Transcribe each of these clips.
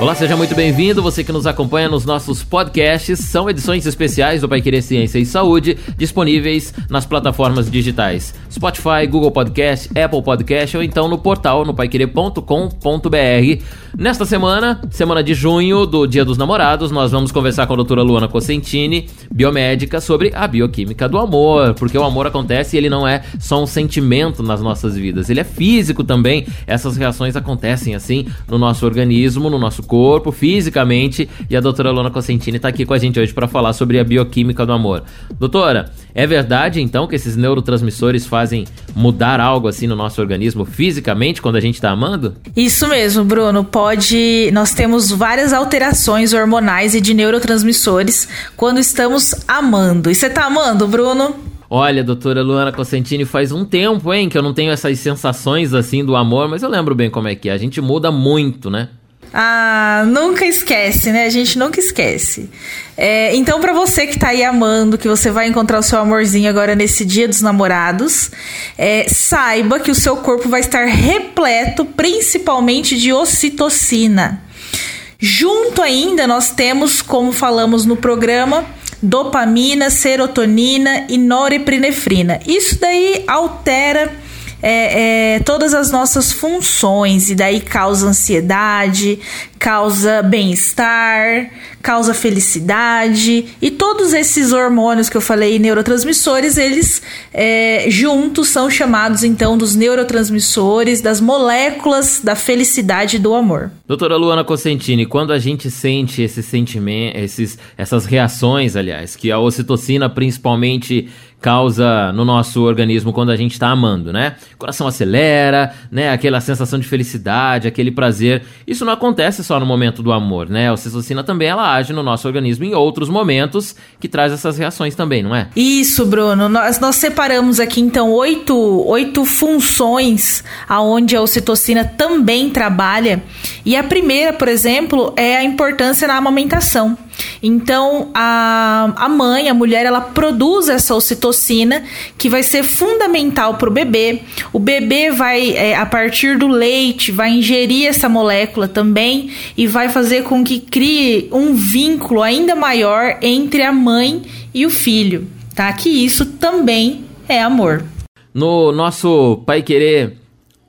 Olá, seja muito bem-vindo. Você que nos acompanha nos nossos podcasts são edições especiais do Pai Querer Ciência e Saúde, disponíveis nas plataformas digitais Spotify, Google Podcast, Apple Podcast ou então no portal no paiquerer.com.br. Nesta semana, semana de junho do Dia dos Namorados, nós vamos conversar com a doutora Luana Cosentini, biomédica, sobre a bioquímica do amor, porque o amor acontece e ele não é só um sentimento nas nossas vidas, ele é físico também. Essas reações acontecem assim no nosso organismo, no nosso corpo, fisicamente, e a doutora Lona Cosentini está aqui com a gente hoje para falar sobre a bioquímica do amor. Doutora, é verdade então que esses neurotransmissores fazem mudar algo assim no nosso organismo fisicamente quando a gente está amando? Isso mesmo, Bruno. Pode. Nós temos várias alterações hormonais e de neurotransmissores quando estamos amando. E você tá amando, Bruno? Olha, doutora Luana Cosentini, faz um tempo, hein, que eu não tenho essas sensações assim do amor, mas eu lembro bem como é que é. A gente muda muito, né? Ah, nunca esquece, né? A gente nunca esquece. É, então, para você que tá aí amando, que você vai encontrar o seu amorzinho agora nesse dia dos namorados, é, saiba que o seu corpo vai estar repleto, principalmente de ocitocina. Junto ainda, nós temos, como falamos no programa, dopamina, serotonina e norepinefrina. Isso daí altera é, é, todas as nossas funções e daí causa ansiedade, causa bem-estar, causa felicidade e todos esses hormônios que eu falei, neurotransmissores, eles é, juntos são chamados então dos neurotransmissores, das moléculas da felicidade e do amor. Doutora Luana Cosentini, quando a gente sente esses sentimentos, esses, essas reações, aliás, que a ocitocina principalmente causa no nosso organismo quando a gente está amando, né? O coração acelera, né? Aquela sensação de felicidade, aquele prazer. Isso não acontece só no momento do amor, né? A ocitocina também ela age no nosso organismo em outros momentos que traz essas reações também, não é? Isso, Bruno. Nós, nós separamos aqui então oito, oito funções aonde a ocitocina também trabalha. E a primeira, por exemplo, é a importância na amamentação. Então, a, a mãe, a mulher, ela produz essa ocitocina que vai ser fundamental para o bebê. O bebê vai, é, a partir do leite, vai ingerir essa molécula também e vai fazer com que crie um vínculo ainda maior entre a mãe e o filho, tá? Que isso também é amor. No nosso Pai Querer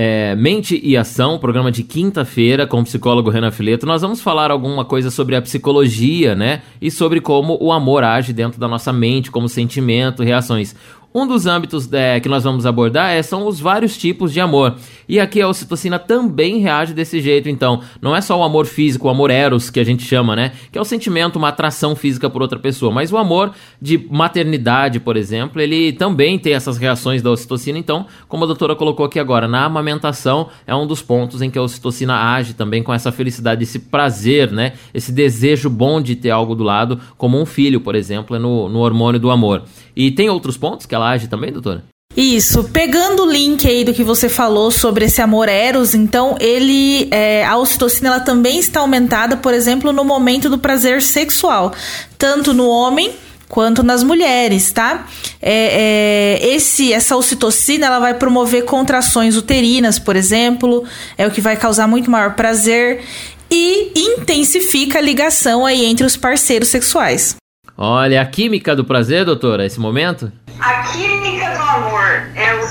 é, Mente e Ação, programa de quinta-feira com o psicólogo Renan Fileto, nós vamos falar alguma coisa sobre a psicologia, né? E sobre como o amor age dentro da nossa mente, como sentimento, reações. Um dos âmbitos é, que nós vamos abordar é, são os vários tipos de amor. E aqui a ocitocina também reage desse jeito, então. Não é só o amor físico, o amor eros, que a gente chama, né? Que é o sentimento, uma atração física por outra pessoa. Mas o amor de maternidade, por exemplo, ele também tem essas reações da ocitocina. Então, como a doutora colocou aqui agora, na amamentação é um dos pontos em que a ocitocina age também com essa felicidade, esse prazer, né? Esse desejo bom de ter algo do lado, como um filho, por exemplo, é no, no hormônio do amor. E tem outros pontos que ela também, doutora? Isso, pegando o link aí do que você falou sobre esse amor eros, então ele, é, a ocitocina ela também está aumentada, por exemplo, no momento do prazer sexual, tanto no homem quanto nas mulheres, tá? É, é, esse, essa ocitocina ela vai promover contrações uterinas, por exemplo, é o que vai causar muito maior prazer e intensifica a ligação aí entre os parceiros sexuais. Olha, a química do prazer, doutora, esse momento? A química do amor é o.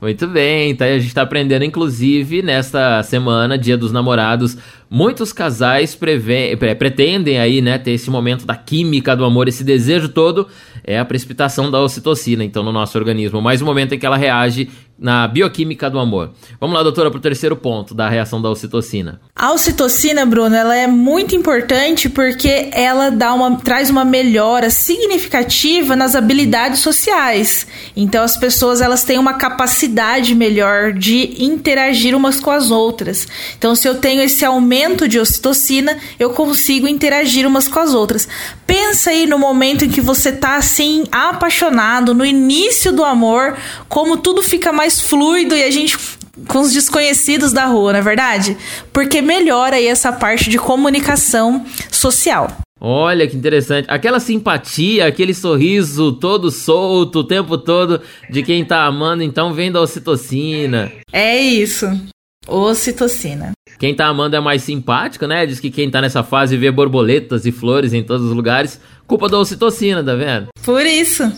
Muito bem, então a gente está aprendendo, inclusive, nesta semana, Dia dos Namorados, muitos casais prevê, pretendem aí, né, ter esse momento da química do amor, esse desejo todo, é a precipitação da ocitocina, então, no nosso organismo, mais um momento em que ela reage na bioquímica do amor. Vamos lá, doutora, para o terceiro ponto da reação da ocitocina. A ocitocina, Bruno, ela é muito importante porque ela dá uma, traz uma melhora significativa nas habilidades sociais. Então, as pessoas elas têm uma capacidade melhor de interagir umas com as outras. Então, se eu tenho esse aumento de ocitocina, eu consigo interagir umas com as outras. Pensa aí no momento em que você tá assim apaixonado, no início do amor, como tudo fica mais fluido e a gente com os desconhecidos da rua, não é verdade? Porque melhora aí essa parte de comunicação social. Olha que interessante. Aquela simpatia, aquele sorriso todo solto o tempo todo de quem tá amando, então vem da ocitocina. É isso. Ocitocina. Quem tá amando é mais simpático, né? Diz que quem tá nessa fase vê borboletas e flores em todos os lugares. Culpa da ocitocina, tá vendo? Por isso.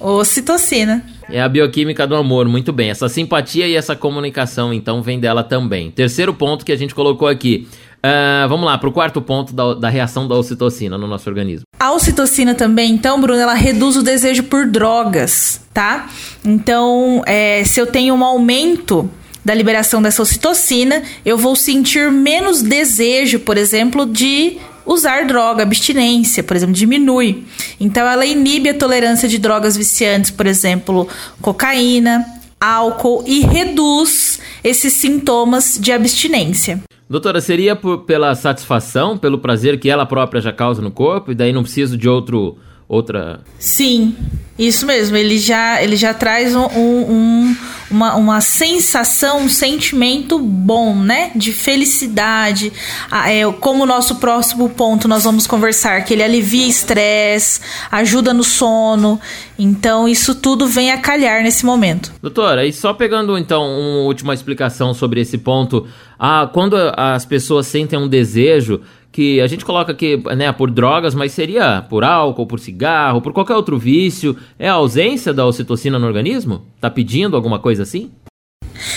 Ocitocina. É a bioquímica do amor, muito bem. Essa simpatia e essa comunicação, então, vem dela também. Terceiro ponto que a gente colocou aqui. Uh, vamos lá, para o quarto ponto da, da, reação da ocitocina no nosso organismo. A ocitocina também, então, Bruno, ela reduz o desejo por drogas, tá? Então, é, se eu tenho um aumento da liberação dessa ocitocina, eu vou sentir menos desejo, por exemplo, de usar droga, abstinência, por exemplo, diminui. Então, ela inibe a tolerância de drogas viciantes, por exemplo, cocaína, álcool e reduz esses sintomas de abstinência. Doutora, seria por, pela satisfação, pelo prazer que ela própria já causa no corpo e daí não preciso de outro outra. Sim, isso mesmo. Ele já, ele já traz um, um, uma, uma sensação, um sentimento bom, né? De felicidade. Ah, é, como o nosso próximo ponto nós vamos conversar, que ele alivia estresse, ajuda no sono. Então, isso tudo vem a calhar nesse momento. Doutora, e só pegando então uma última explicação sobre esse ponto. Ah, quando as pessoas sentem um desejo, que a gente coloca aqui, né, por drogas, mas seria por álcool, por cigarro, por qualquer outro vício. É a ausência da ocitocina no organismo? Tá pedindo alguma coisa assim?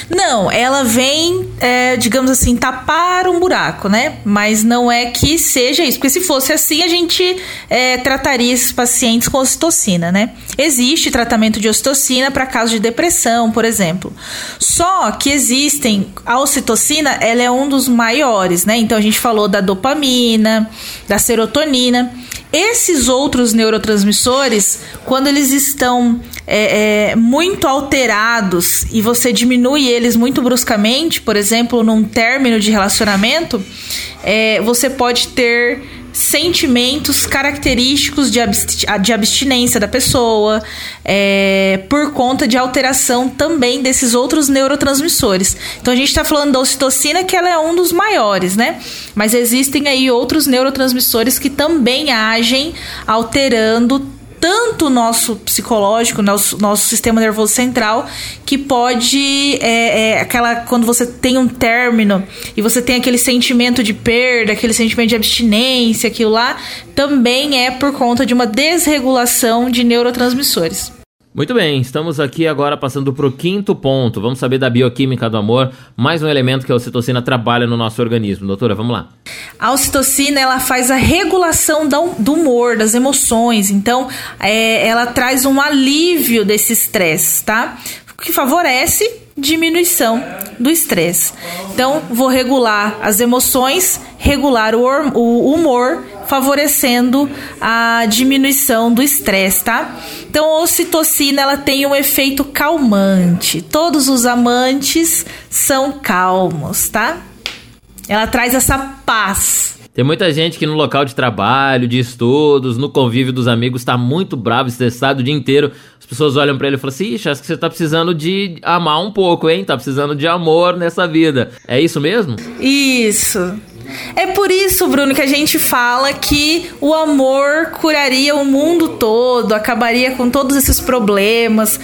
Não, ela vem, é, digamos assim, tapar um buraco, né? Mas não é que seja isso, porque se fosse assim, a gente é, trataria esses pacientes com ocitocina, né? Existe tratamento de ocitocina para casos de depressão, por exemplo. Só que existem, a ocitocina, ela é um dos maiores, né? Então a gente falou da dopamina, da serotonina. Esses outros neurotransmissores, quando eles estão é, é, muito alterados e você diminui eles muito bruscamente, por exemplo, num término de relacionamento, é, você pode ter sentimentos característicos de, de abstinência da pessoa, é, por conta de alteração também desses outros neurotransmissores. Então a gente está falando da ocitocina, que ela é um dos maiores, né? Mas existem aí outros neurotransmissores que também agem alterando tanto o nosso psicológico, nosso, nosso sistema nervoso central, que pode. É, é, aquela. Quando você tem um término e você tem aquele sentimento de perda, aquele sentimento de abstinência, aquilo lá, também é por conta de uma desregulação de neurotransmissores. Muito bem, estamos aqui agora passando para o quinto ponto. Vamos saber da bioquímica do amor, mais um elemento que a ocitocina trabalha no nosso organismo. Doutora, vamos lá. A ocitocina ela faz a regulação do humor, das emoções. Então, é, ela traz um alívio desse estresse, tá? Que favorece diminuição do estresse. Então, vou regular as emoções, regular o, o humor, favorecendo a diminuição do estresse, tá? Então, a ocitocina ela tem um efeito calmante. Todos os amantes são calmos, tá? Ela traz essa paz. Tem muita gente que no local de trabalho, de estudos, no convívio dos amigos, está muito bravo, estressado o dia inteiro. As pessoas olham para ele e falam assim: Ixi, acho que você tá precisando de amar um pouco, hein? Tá precisando de amor nessa vida. É isso mesmo? Isso. É por isso, Bruno, que a gente fala que o amor curaria o mundo todo, acabaria com todos esses problemas,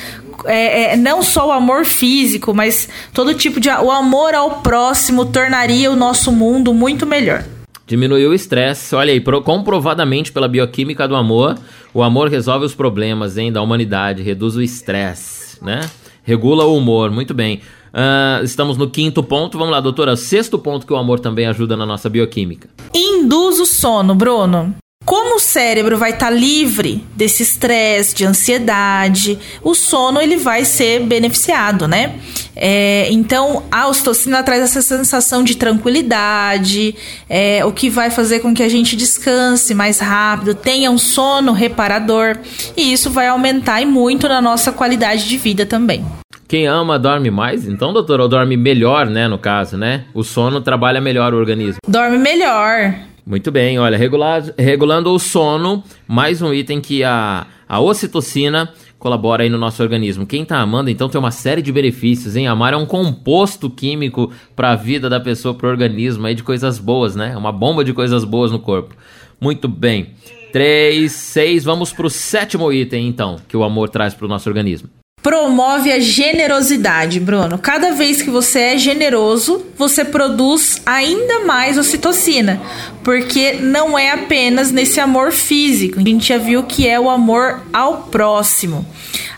é, é, não só o amor físico, mas todo tipo de. O amor ao próximo tornaria o nosso mundo muito melhor. Diminuiu o estresse. Olha aí, comprovadamente pela bioquímica do amor, o amor resolve os problemas hein, da humanidade, reduz o estresse, né? Regula o humor, muito bem. Uh, estamos no quinto ponto. Vamos lá, doutora. Sexto ponto que o amor também ajuda na nossa bioquímica. Induz o sono, Bruno. Como o cérebro vai estar tá livre desse estresse, de ansiedade, o sono ele vai ser beneficiado, né? É, então a ocitocina traz essa sensação de tranquilidade, é, o que vai fazer com que a gente descanse mais rápido, tenha um sono reparador e isso vai aumentar e muito na nossa qualidade de vida também. Quem ama dorme mais? Então, doutor, ou dorme melhor, né? No caso, né? O sono trabalha melhor o organismo. Dorme melhor. Muito bem, olha, regular, regulando o sono, mais um item que a, a ocitocina colabora aí no nosso organismo. Quem tá amando, então, tem uma série de benefícios, hein? Amar é um composto químico para a vida da pessoa, para o organismo, aí de coisas boas, né? Uma bomba de coisas boas no corpo. Muito bem. 3, 6, vamos pro sétimo item, então, que o amor traz para o nosso organismo. Promove a generosidade, Bruno. Cada vez que você é generoso, você produz ainda mais ocitocina, porque não é apenas nesse amor físico. A gente já viu que é o amor ao próximo.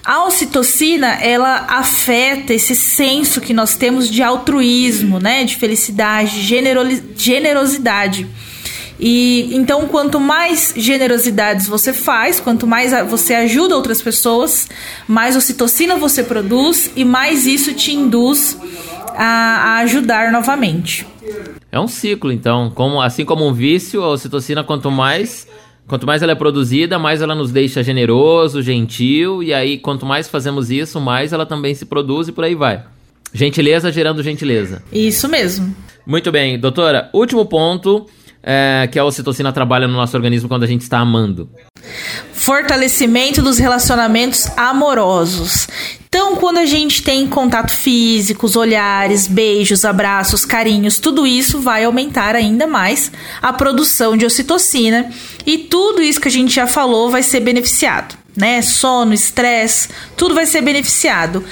A ocitocina, ela afeta esse senso que nós temos de altruísmo, né, de felicidade, de generosidade. E então, quanto mais generosidades você faz, quanto mais você ajuda outras pessoas, mais ocitocina você produz e mais isso te induz a, a ajudar novamente. É um ciclo, então, como assim como um vício, a ocitocina quanto mais Quanto mais ela é produzida, mais ela nos deixa generoso, gentil, e aí quanto mais fazemos isso, mais ela também se produz e por aí vai. Gentileza gerando gentileza. Isso mesmo. Muito bem, doutora. Último ponto é, que a ocitocina trabalha no nosso organismo quando a gente está amando? Fortalecimento dos relacionamentos amorosos. Então, quando a gente tem contato físico, olhares, beijos, abraços, carinhos, tudo isso vai aumentar ainda mais a produção de ocitocina e tudo isso que a gente já falou vai ser beneficiado, né? Sono, estresse, tudo vai ser beneficiado.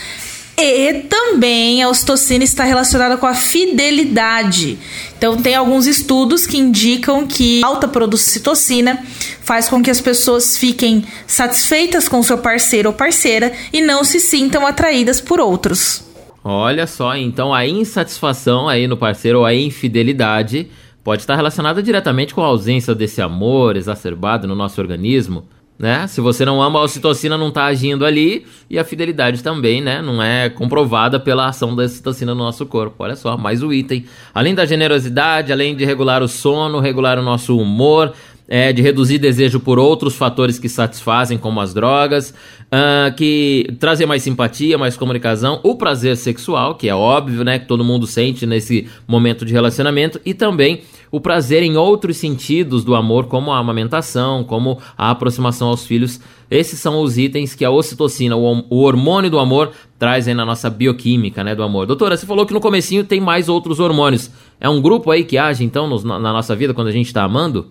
E também a ocitocina está relacionada com a fidelidade. Então, tem alguns estudos que indicam que alta produção de citocina faz com que as pessoas fiquem satisfeitas com seu parceiro ou parceira e não se sintam atraídas por outros. Olha só, então a insatisfação aí no parceiro ou a infidelidade pode estar relacionada diretamente com a ausência desse amor exacerbado no nosso organismo né? Se você não ama, a ocitocina não está agindo ali e a fidelidade também, né? Não é comprovada pela ação da ocitocina no nosso corpo. Olha só, mais o item. Além da generosidade, além de regular o sono, regular o nosso humor, é, de reduzir desejo por outros fatores que satisfazem, como as drogas, uh, que trazer mais simpatia, mais comunicação, o prazer sexual, que é óbvio, né, que todo mundo sente nesse momento de relacionamento, e também o prazer em outros sentidos do amor, como a amamentação, como a aproximação aos filhos. Esses são os itens que a ocitocina, o, hormônio do amor, traz aí na nossa bioquímica, né, do amor. Doutora, você falou que no comecinho tem mais outros hormônios. É um grupo aí que age, então, na nossa vida quando a gente está amando?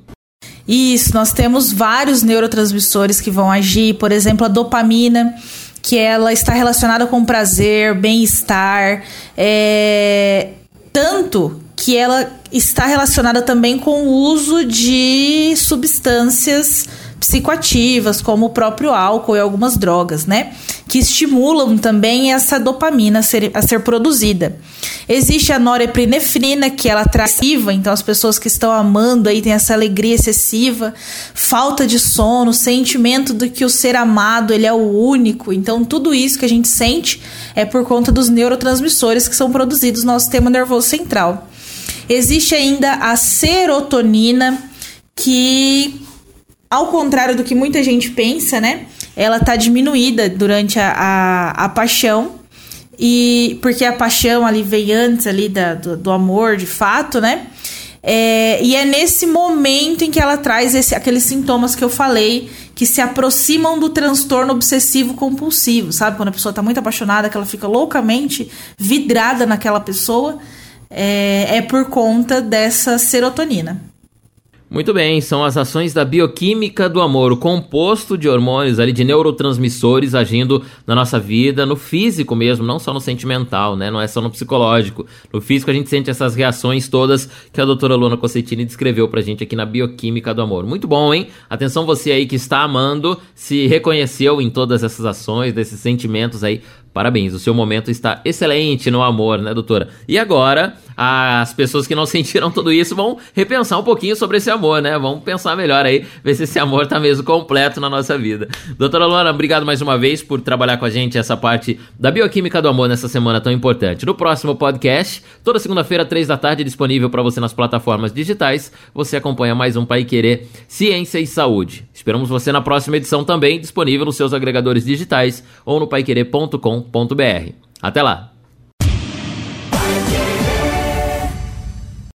Isso, nós temos vários neurotransmissores que vão agir, por exemplo, a dopamina, que ela está relacionada com prazer, bem-estar, é, tanto que ela está relacionada também com o uso de substâncias psicoativas, como o próprio álcool e algumas drogas, né? Que estimulam também essa dopamina a ser, a ser produzida. Existe a norepinefrina, que ela traz então as pessoas que estão amando aí têm essa alegria excessiva, falta de sono, sentimento de que o ser amado ele é o único. Então tudo isso que a gente sente é por conta dos neurotransmissores que são produzidos no nosso sistema nervoso central. Existe ainda a serotonina, que ao contrário do que muita gente pensa, né? Ela tá diminuída durante a, a, a paixão. E porque a paixão ali vem antes ali da, do, do amor de fato, né? É, e é nesse momento em que ela traz esse, aqueles sintomas que eu falei que se aproximam do transtorno obsessivo compulsivo, sabe? Quando a pessoa tá muito apaixonada, que ela fica loucamente vidrada naquela pessoa, é, é por conta dessa serotonina. Muito bem, são as ações da bioquímica do amor, o composto de hormônios ali, de neurotransmissores agindo na nossa vida, no físico mesmo, não só no sentimental, né? Não é só no psicológico. No físico a gente sente essas reações todas que a doutora Luana Cossettini descreveu pra gente aqui na bioquímica do amor. Muito bom, hein? Atenção você aí que está amando, se reconheceu em todas essas ações, desses sentimentos aí. Parabéns, o seu momento está excelente no amor, né, doutora? E agora, as pessoas que não sentiram tudo isso vão repensar um pouquinho sobre esse amor, né? Vamos pensar melhor aí, ver se esse amor tá mesmo completo na nossa vida. Doutora Luana, obrigado mais uma vez por trabalhar com a gente essa parte da bioquímica do amor nessa semana tão importante. No próximo podcast, toda segunda-feira, três da tarde, disponível para você nas plataformas digitais, você acompanha mais um Pai Querer Ciência e Saúde. Esperamos você na próxima edição também, disponível nos seus agregadores digitais ou no paiquerer.com.br. Até lá!